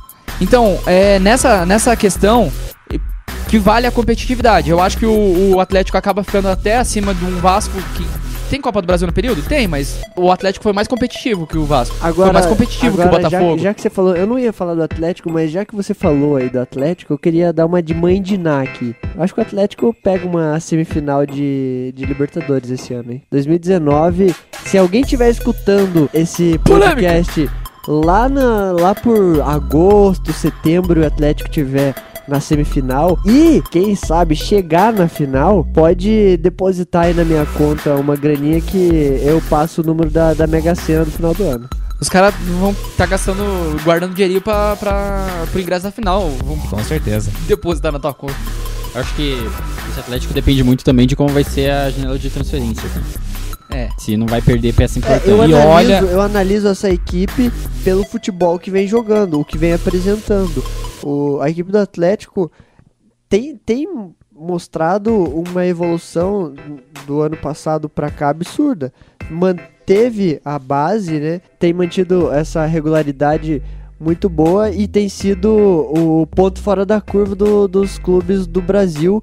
Então, é, nessa, nessa questão que vale a competitividade. Eu acho que o, o Atlético acaba ficando até acima de um Vasco que. Tem Copa do Brasil no período? Tem, mas o Atlético foi mais competitivo que o Vasco.
Agora,
foi mais competitivo
agora,
que o Botafogo.
Já, já que você falou, eu não ia falar do Atlético, mas já que você falou aí do Atlético, eu queria dar uma de mãe de Ná aqui. Eu acho que o Atlético pega uma semifinal de, de Libertadores esse ano, hein? 2019. Se alguém estiver escutando esse podcast lá, na, lá por agosto, setembro, o Atlético tiver na semifinal e, quem sabe, chegar na final, pode depositar aí na minha conta uma graninha que eu passo o número da, da Mega Sena no final do ano.
Os caras vão estar gastando, guardando dinheirinho pra, pra, pro ingresso da final. Vão
Com certeza.
depositar na tua conta.
Eu acho que esse Atlético depende muito também de como vai ser a janela de transferências. Né?
É.
Se não vai perder peça
É,
importante.
eu,
E
analiso,
olha-
eu analiso essa equipe pelo futebol que vem jogando, o que vem apresentando. O, a equipe do Atlético tem, tem mostrado uma evolução do ano passado pra cá absurda. Manteve a base, né? Tem mantido essa regularidade muito boa e tem sido o ponto fora da curva do- dos clubes do Brasil,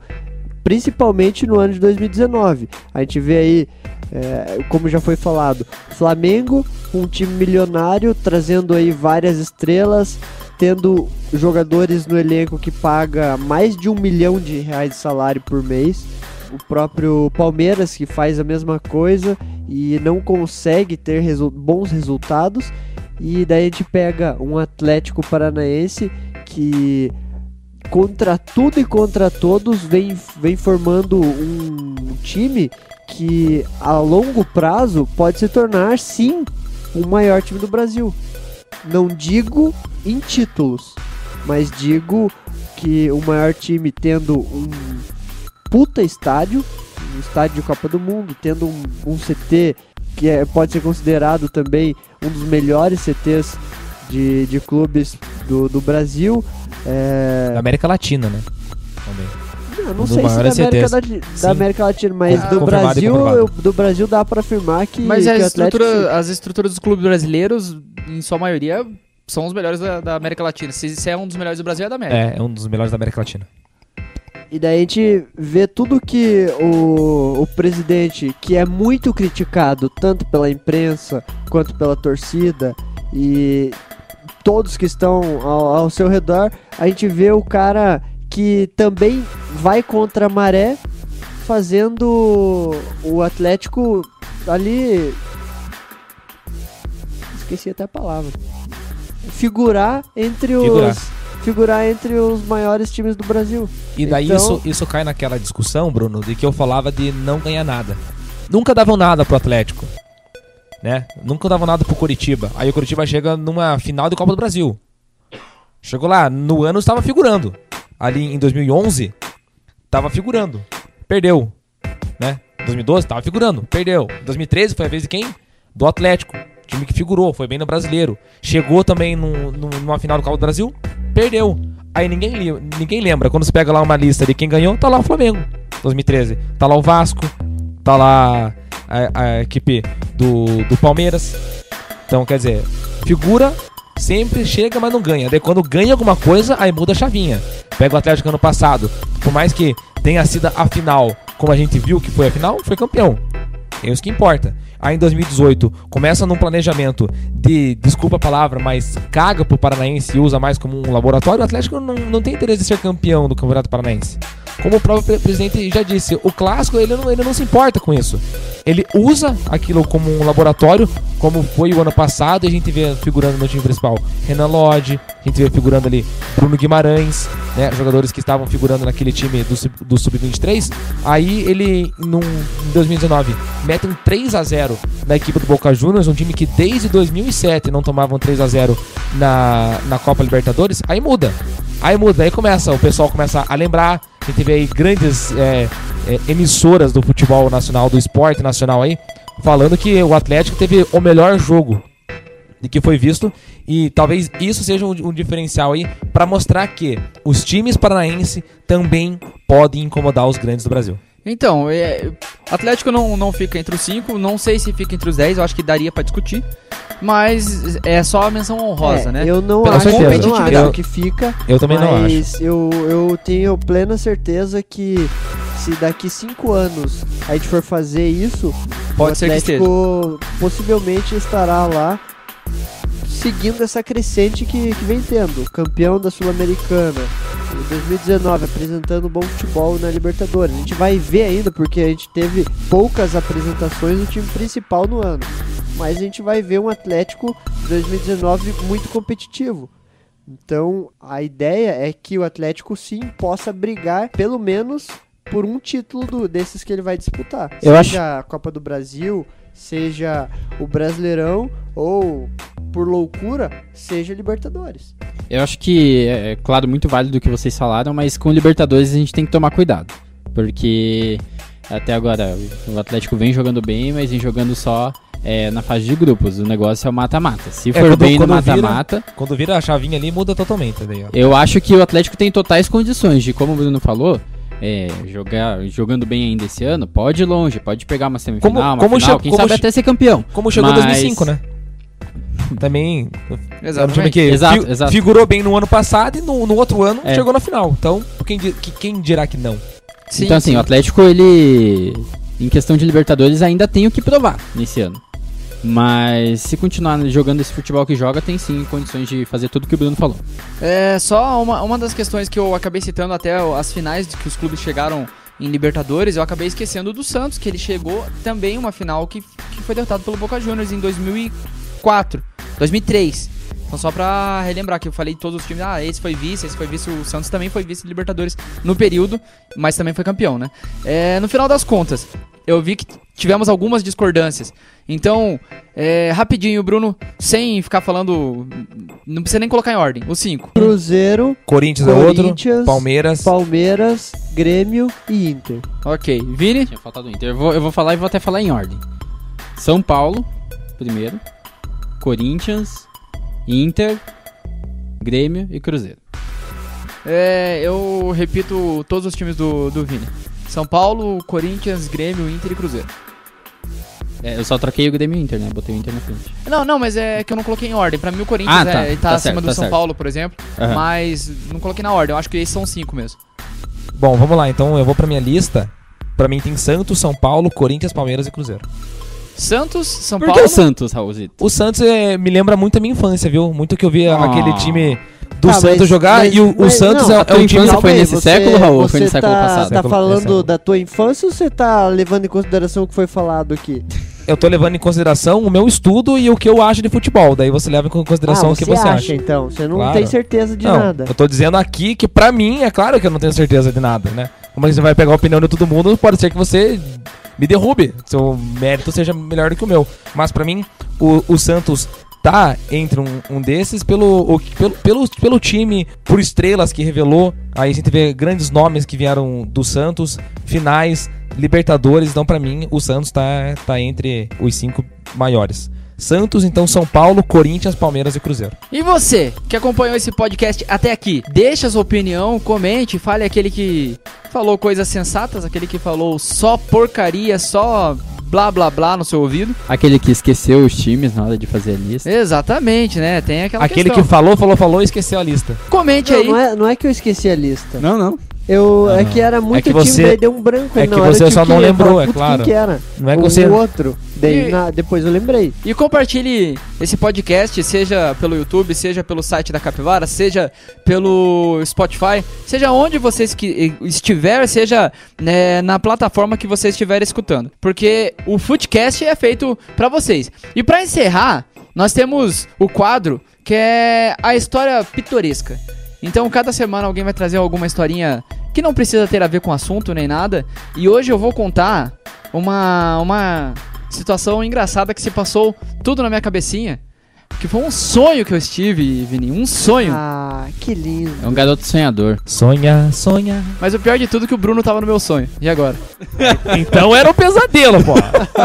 principalmente no ano de 2019. A gente vê aí é, como já foi falado, Flamengo, um time milionário, trazendo aí várias estrelas, tendo jogadores no elenco que paga mais de um milhão de reais de salário por mês. O próprio Palmeiras que faz a mesma coisa e não consegue ter resu- bons resultados. E daí a gente pega um Atlético Paranaense que contra tudo e contra todos vem, vem formando um time que a longo prazo pode se tornar sim o maior time do Brasil. Não digo em títulos, mas digo que o maior time tendo um puta estádio, um estádio de Copa do Mundo, tendo um, um CT que é- pode ser considerado também um dos melhores CTs de, de clubes do, do Brasil. É,
Da América Latina, né? Também.
Eu não
dos
sei se da América, da, da. América Latina, mas
Ah,
do Brasil, eu- do Brasil dá pra afirmar que,
Mas
que
a
o Atlético
estrutura, as estruturas dos clubes brasileiros, em sua maioria, são os melhores da, da América Latina. Se, se é um dos melhores do Brasil, é da América.
É, é um dos melhores da América Latina.
E daí a gente vê tudo que o, o presidente, que é muito criticado tanto pela imprensa quanto pela torcida e todos que estão ao, ao seu redor, a gente vê o cara que também vai contra a maré, fazendo o Atlético ali. Esqueci até a palavra. Figurar entre os.
Figurar.
Figurar entre os maiores times do Brasil.
E daí
Então-
isso, isso cai naquela discussão, Bruno, de que eu falava de não ganhar nada. Nunca davam nada pro Atlético. Né? Nunca davam nada pro Curitiba. Aí o Curitiba chega numa final de Copa do Brasil. Chegou lá, no ano estava figurando. Ali em 2011, estava figurando. Perdeu. Né? 2012 estava figurando, perdeu. 2013 foi a vez de quem? Do Atlético. Time que figurou, foi bem no brasileiro. Chegou também num- num- numa final do Copa do Brasil, perdeu. Aí ninguém, ninguém lembra. Quando você pega lá uma lista de quem ganhou, tá lá o Flamengo, 2013. Tá lá o Vasco, tá lá a, a equipe do, do Palmeiras. Então, quer dizer, figura sempre chega, mas não ganha. Daí quando ganha alguma coisa, aí muda a chavinha. Pega o Atlético ano passado, por mais que tenha sido a final, como a gente viu que foi a final, foi campeão. É isso que importa. Aí em 2018, começa num planejamento de, desculpa a palavra, mas caga pro Paranaense e usa mais como um laboratório. O Atlético não, não tem interesse de ser campeão do Campeonato Paranaense. Como o próprio pre- presidente já disse, o clássico ele não, ele não se importa com isso. Ele usa aquilo como um laboratório, como foi o ano passado, e a gente vê figurando no time principal Renan Lodge, a gente vê figurando ali Bruno Guimarães, né, jogadores que estavam figurando naquele time do, do Sub-23. Aí ele, num, em 2019, mete um 3 a 0 na equipe do Boca Juniors, um time que desde 2007 não tomava um 3 a 0 na, na Copa Libertadores. Aí muda. Aí muda, aí começa, o pessoal começa a lembrar. Gente vê aí grandes é, é, emissoras do futebol nacional, do esporte nacional aí, falando que o Atlético teve o melhor jogo de que foi visto e talvez isso seja um, um diferencial aí para mostrar que os times paranaenses também podem incomodar os grandes do Brasil.
Então, é, Atlético não, não fica entre os 5, não sei se fica entre os 10, eu acho que daria pra discutir. Mas é só a menção honrosa,
É,
né?
Eu não
Pela
acho, eu não
competitividade.
acho que fica.
Eu também não acho.
mas eu, eu tenho plena certeza que se daqui cinco anos a gente for fazer isso,
Pode
o
ser que
Atlético possivelmente estará lá seguindo essa crescente que, que vem tendo. Campeão da Sul-Americana. Em 2019, apresentando bom futebol na Libertadores. A gente vai ver ainda, porque a gente teve poucas apresentações do time principal no ano. Mas a gente vai ver um Atlético 2019 muito competitivo. Então, a ideia é que o Atlético sim possa brigar pelo menos por um título do- desses que ele vai disputar.
Eu
seja a Copa do Brasil, seja o Brasileirão ou por loucura, seja Libertadores.
Eu acho que é, é, claro, muito válido o que vocês falaram, mas com Libertadores a gente tem que tomar cuidado. Porque até agora o Atlético vem jogando bem, mas vem jogando só é, na fase de grupos. O negócio é o mata-mata. Se for
quando-
bem no
quando
mata-mata,
Quando vira a chavinha ali, muda totalmente. Daí,
eu acho que o Atlético tem totais condições de, como o Bruno falou, é, jogar, jogando bem ainda esse ano, pode ir longe, pode pegar uma semifinal,
Como-
uma
como
final, quem
como
sabe até ser campeão.
Como chegou em
Mas-
2005, né? Também um time que
Exato,
fi-
exato.
figurou bem no ano passado e no, no outro ano
É.
chegou na final. Então, quem, quem dirá que não?
Sim,
então assim,
sim.
o Atlético, ele, em questão de Libertadores, ainda tem o que provar nesse ano. Mas se continuar jogando esse futebol que joga, tem sim condições de fazer tudo que o Bruno falou.
É só uma, uma das questões que eu acabei citando até as finais que os clubes chegaram em Libertadores, eu acabei esquecendo do Santos, que ele chegou também uma final que, que foi derrotado pelo Boca Juniors em 2004, 2003. Então só pra relembrar que eu falei de todos os times, ah, esse foi vice, esse foi vice, o Santos também foi vice de Libertadores no período, mas também foi campeão, né? É, no final das contas, eu vi que tivemos algumas discordâncias. Então, é, rapidinho, Bruno, sem ficar falando, não precisa nem colocar em ordem, os cinco.
Cruzeiro,
Corinthians, é outro,
Corinthians,
Palmeiras.
Palmeiras, Grêmio e Inter.
Ok, Vini?
Tinha faltado o Inter. Eu vou, eu vou falar e vou até falar em ordem. São Paulo, primeiro. Corinthians, Inter, Grêmio e Cruzeiro.
É, eu repito todos os times do, do Vini. São Paulo, Corinthians, Grêmio, Inter e Cruzeiro.
É, eu só troquei o Grêmio e o Inter, né? Botei o Inter na frente.
Não, não, mas é que eu não coloquei em ordem. Pra mim o Corinthians
Ah, tá.
é, tá,
Tá
acima
certo,
do
tá
São
certo.
Paulo, por exemplo.
Aham.
Mas não coloquei na ordem. Eu acho que esses são cinco mesmo.
Bom, vamos lá. Então eu vou pra minha lista. Pra mim tem Santos, São Paulo, Corinthians, Palmeiras e Cruzeiro.
Santos, São
Por que
Paulo.
o Santos, Raulzito?
O Santos é, me lembra muito a minha infância, viu? Muito que eu via
Ah.
aquele time do
Ah,
Santos
mas-
jogar
mas-
e o, o
mas
Santos
não,
é,
a
é
tua
um time.
infância
Calma
foi nesse
você-
século, Raul?
Você
foi no século
tá,
passado?
Tá
Século-
falando
século.
da tua infância ou você tá levando em consideração o que foi falado aqui?
Eu tô levando em consideração o meu estudo e o que eu acho de futebol. Daí você leva em consideração
ah,
o que você acha.
então? Você não
Claro.
tem certeza de
não,
nada.
eu tô dizendo aqui que pra mim, é claro que eu não tenho certeza de nada, né? Como é que você vai pegar a opinião de todo mundo, pode ser que você me derrube, seu mérito seja melhor do que o meu. Mas pra mim, o, o Santos tá entre um, um desses pelo, o- pelo, pelo, pelo time, por estrelas que revelou. Aí a gente vê grandes nomes que vieram do Santos, finais, Libertadores. Então, pra mim, o Santos tá, tá entre os cinco maiores. Santos, então São Paulo, Corinthians, Palmeiras e Cruzeiro.
E você, que acompanhou esse podcast até aqui, deixa sua opinião, comente, fale aquele que falou coisas sensatas, aquele que falou só porcaria, só blá blá blá no seu ouvido.
Aquele que esqueceu os times na hora de fazer a lista.
Exatamente, né? Tem aquela
Aquele
questão.
que falou, falou, falou e esqueceu a lista.
Comente
Não,
aí.
não é, não é que eu esqueci a lista.
Não, não.
Eu,
Não,
é
não.
que era muito
que
time,
você-
daí deu um branco.
é que
hora,
você só não
que
lembrou, é
"Putz,
claro."
Quem que era?
Não é que
o,
você-
o outro. Daí
E-
na- depois eu lembrei.
E compartilhe esse podcast, seja pelo YouTube, seja pelo site da Capivara, seja pelo Spotify, seja onde você esqui- estiver, seja né, na plataforma que você estiver escutando. Porque o Footcast é feito pra vocês. E pra encerrar, nós temos o quadro que é a história pitoresca. Então, cada semana alguém vai trazer alguma historinha que não precisa ter a ver com o assunto nem nada. E hoje eu vou contar uma, uma situação engraçada que se passou tudo na minha cabecinha. Que foi um sonho que eu estive, Vini. Um sonho.
Ah, que lindo.
É um garoto sonhador.
Sonha, sonha.
Mas o pior de tudo é que o Bruno tava no meu sonho. E agora?
Então era um pesadelo, pô.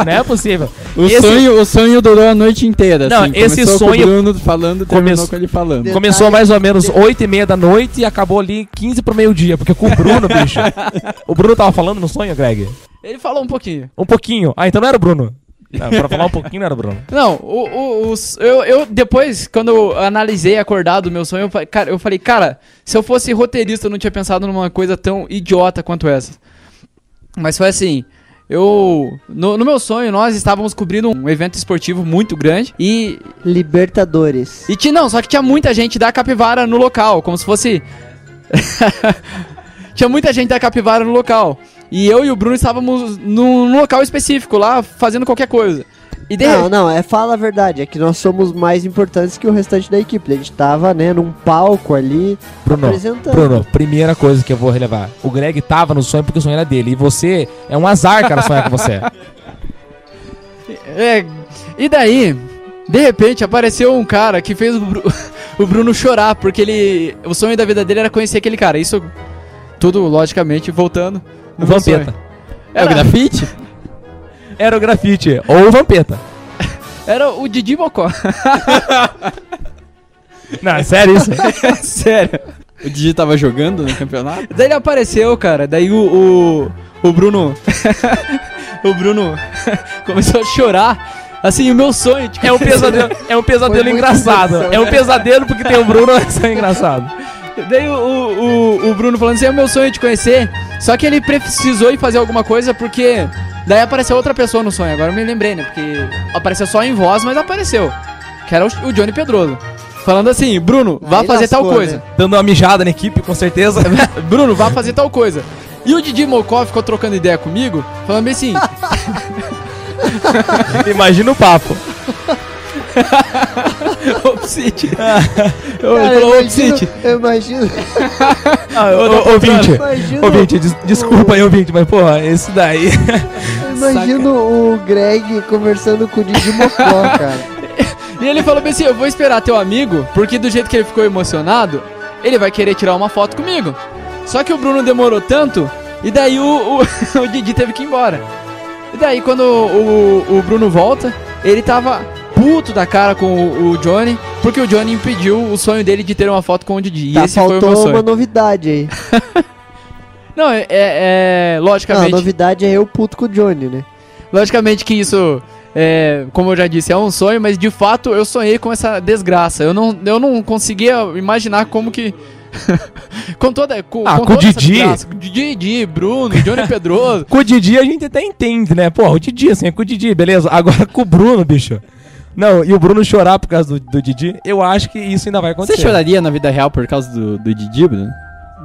Não é possível.
O,
Esse-
sonho, o sonho durou a noite inteira.
Não,
assim.
esse
Começou
sonho-
Com o Bruno falando, terminou
Começou-
com ele falando.
Detalhe-
Começou mais ou menos 8 e meia da noite e acabou ali 15 pro meio-dia. Porque com o Bruno, bicho. o Bruno tava falando no sonho, Greg?
Ele falou um pouquinho.
Um pouquinho. Ah, então não era o Bruno. Não, pra falar um pouquinho não era o Bruno.
Não, o, o, os- eu, eu depois, quando eu analisei acordado o meu sonho, eu, cara, eu falei, cara, se eu fosse roteirista, eu não tinha pensado numa coisa tão idiota quanto essa. Mas foi assim. Eu. No, no meu sonho, nós estávamos cobrindo um evento esportivo muito grande. E.
Libertadores.
E tinha, não, só que tinha muita gente da capivara no local, como se fosse. tinha muita gente da capivara no local. E eu e o Bruno estávamos num, num local específico lá, fazendo qualquer coisa. E de
Não, não, é fala a verdade, é que nós somos mais importantes que o restante da equipe. A gente tava, né, num palco ali
Bruno,
apresentando.
Bruno, primeira coisa que eu vou relevar. O Greg tava no sonho porque o sonho era dele. E você, é um azar, cara, sonhar com você.
É, e daí, de repente, apareceu um cara que fez o, Bru- o Bruno chorar, porque ele. O sonho da vida dele era conhecer aquele cara. Isso tudo, logicamente, voltando.
O
no meu
Vampeta.
É o grafite?
Era o grafite. Ou o Vampeta.
era o Didi Mocó.
Não, é sério isso?
Sério.
O Didi tava jogando no campeonato?
Daí ele apareceu, cara. Daí o. O, o Bruno. o Bruno começou a chorar. Assim, o meu sonho. Tipo,
É um pesadelo, é um pesadelo engraçado. É um pesadelo porque tem o Bruno, mas é engraçado.
Daí o, o, o- o Bruno falando assim, é o meu sonho de conhecer. Só que ele precisou ir fazer alguma coisa porque. Daí apareceu outra pessoa no sonho. Agora eu me lembrei, né? Porque apareceu só em voz, mas apareceu. Que era o, o Johnny Pedroso. Falando assim, Bruno, vá
Aí
fazer tal
lascou,
coisa.
né?
Dando uma mijada na equipe, com certeza.
Bruno, vá fazer tal coisa. E o Didi Mocó ficou trocando ideia comigo, falando bem assim.
Imagina o papo.
Cara,
Ele
eu
falou
imagino,
Opsite.
eu imagino,
Ah, ô, ô, ouvinte.
imagino,
Ouvinte, des- desculpa aí, ouvinte, mas porra, esse daí.
eu imagino o Greg conversando com o Didi Mocó, cara.
E ele falou assim: Eu vou esperar teu amigo, porque do jeito que ele ficou emocionado, ele vai querer tirar uma foto comigo. Só que o Bruno demorou tanto, e daí o, o, o Didi teve que ir embora. E daí quando o, o Bruno volta, ele tava puto da cara com o, o Johnny, porque o Johnny impediu o sonho dele de ter uma foto com o Didi. E
Tá,
esse foi o
faltou
meu sonho.
uma novidade aí.
Não, é, é- é-
Não, a
logicamente,
novidade é eu puto com o Johnny, né?
logicamente que isso, é, como eu já disse, é um sonho, mas de fato eu sonhei com essa desgraça. Eu não, eu não conseguia imaginar como que. com toda. Com,
Ah, com o
toda essa
Didi.
desgraça. Didi, Bruno, Johnny Pedroso.
Com o Didi a gente até entende, né? Pô, o Didi, assim, é com o Didi, beleza. Agora com o Bruno, bicho. Não, e o Bruno chorar por causa do, do Didi, eu acho que isso ainda vai
Você
acontecer.
choraria na vida real por causa do, do Didi, Bruno?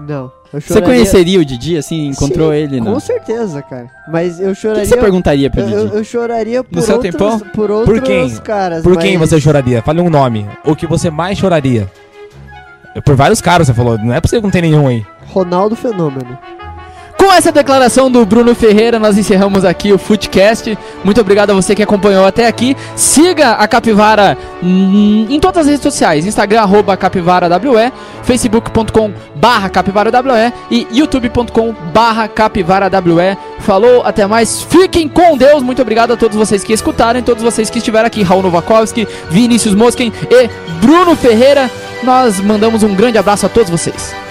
Não. Eu
Você
choraria-
conheceria o Didi, assim, encontrou
Sim,
ele, não?
Com
O
certeza, cara. Mas eu
que,
choraria.
que você perguntaria pro
eu, eu-
Didi?
eu choraria por
seu
outros,
tempão?
por outros
quem?
caras.
Por quem
mas-
você choraria? Fale um nome. O que você mais choraria? Por vários caras, você falou. Não é pra você não ter nenhum aí.
Ronaldo Fenômeno.
Com essa declaração do Bruno Ferreira, nós encerramos aqui o Footcast. Muito obrigado a você que acompanhou até aqui. Siga a Capivara hum, em todas as redes sociais: Instagram, arroba CapivaraWE, Facebook.com barra CapivaraWE e YouTube.com barra CapivaraWE. Falou, até mais. Fiquem com Deus. Muito obrigado a todos vocês que escutaram todos vocês que estiveram aqui. Raul Novakovski, Vinícius Mosquen e Bruno Ferreira. Nós mandamos um grande abraço a todos vocês.